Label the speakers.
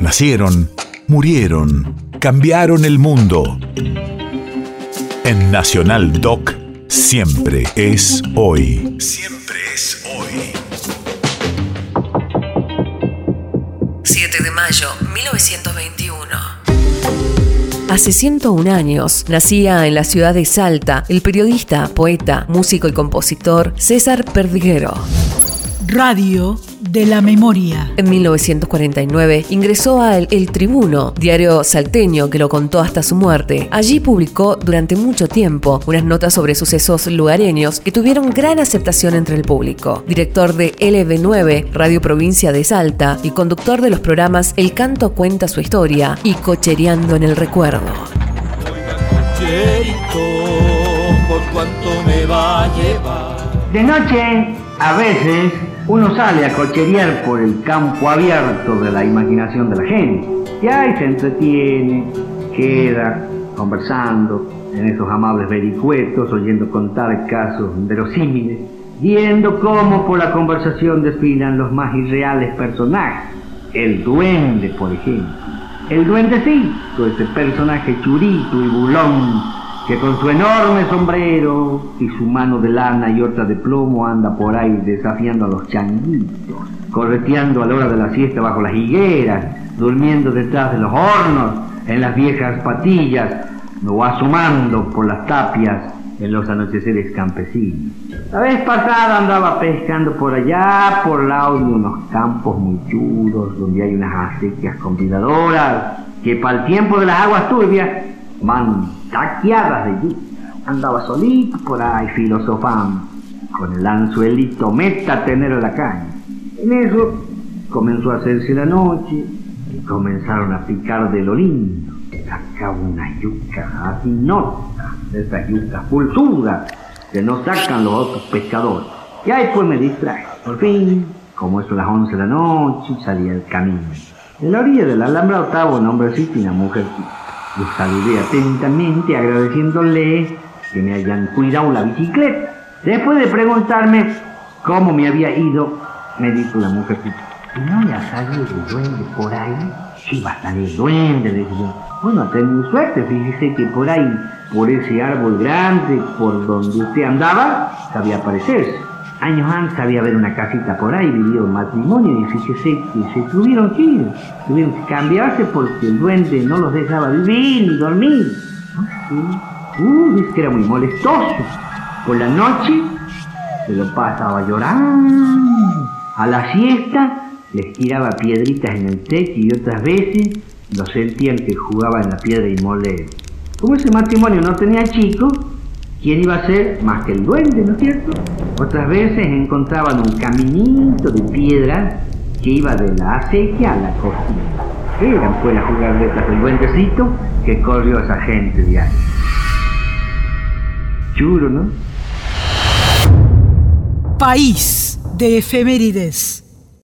Speaker 1: Nacieron, murieron, cambiaron el mundo. En Nacional Doc, siempre es hoy. Siempre es hoy.
Speaker 2: 7 de mayo, 1921. Hace 101 años nacía en la ciudad de Salta el periodista, poeta, músico y compositor César Perdiguero.
Speaker 3: Radio de la memoria.
Speaker 2: En 1949 ingresó a El, Tribuno, diario salteño que lo contó hasta su muerte. Allí publicó durante mucho tiempo unas notas sobre sucesos lugareños que tuvieron gran aceptación entre el público. Director de LB9, Radio Provincia de Salta, y conductor de los programas El Canto cuenta su historia y Cochereando en el Recuerdo.
Speaker 4: De noche, a veces uno sale a cocherear por el campo abierto de la imaginación de la gente. Y ahí se entretiene, queda conversando en esos amables vericuetos, oyendo contar casos verosímiles, viendo cómo por la conversación desfilan los más irreales personajes. El duende, por ejemplo. El duendecito, ese personaje churito y bulón que con su enorme sombrero y su mano de lana y otra de plomo anda por ahí desafiando a los changuitos, correteando a la hora de la siesta bajo las higueras, durmiendo detrás de los hornos, en las viejas patillas, o asomando por las tapias en los anocheceres campesinos. La vez pasada andaba pescando por allá, por lado de unos campos muy chulos, donde hay unas acequias convidadoras, que para el tiempo de las aguas turbias man taqueadas de allí. Andaba solito por ahí filosofando, con el anzuelito meta a tener la caña. En eso comenzó a hacerse la noche y comenzaron a picar de lo lindo. Sacaba una yuca así nota, de esas yucas pulsudas que no sacan los otros pescadores. Y ahí pues me distraje. Por fin, como eso a las 11 de la noche, salí al camino. En la orilla del alambrado estaba un hombrecito y una mujercita. Los saludé atentamente agradeciéndole que me hayan cuidado la bicicleta. Después de preguntarme cómo me había ido, me dijo la mujer, ¿no le ha salido duende por ahí? Sí, va a salir duende, le dije Bueno, ha tenido suerte, fíjese que por ahí, por ese árbol grande, por donde usted andaba, sabía aparecerse. Años antes había haber una casita por ahí, vivió un matrimonio y fíjese que se tuvieron que ir, tuvieron que cambiarse porque el duende no los dejaba vivir ni dormir. Uh, dice que era muy molestoso. Por la noche se lo pasaba llorando. A la siesta les tiraba piedritas en el techo y otras veces lo sentían que jugaba en la piedra y mole. Como ese matrimonio no tenía chicos, ¿Quién iba a ser más que el duende, no es cierto? Otras veces encontraban un caminito de piedra que iba de la acequia a la cocina. Eran pues las jugarletas del duendecito que corrió esa gente de ahí. Churo, ¿no?
Speaker 3: País de efemérides.